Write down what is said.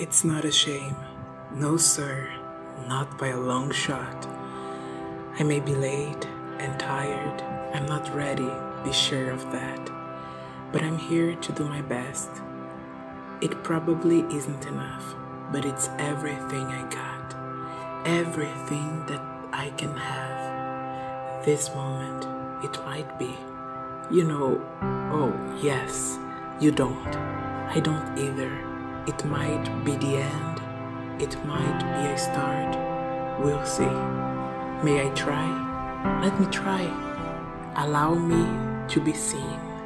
It's not a shame. No, sir, not by a long shot. I may be late and tired. I'm not ready, be sure of that. But I'm here to do my best. It probably isn't enough, but it's everything I got. Everything that I can have. This moment, it might be. You know, oh, yes, you don't. I don't either. It might be the end. It might be a start. We'll see. May I try? Let me try. Allow me to be seen.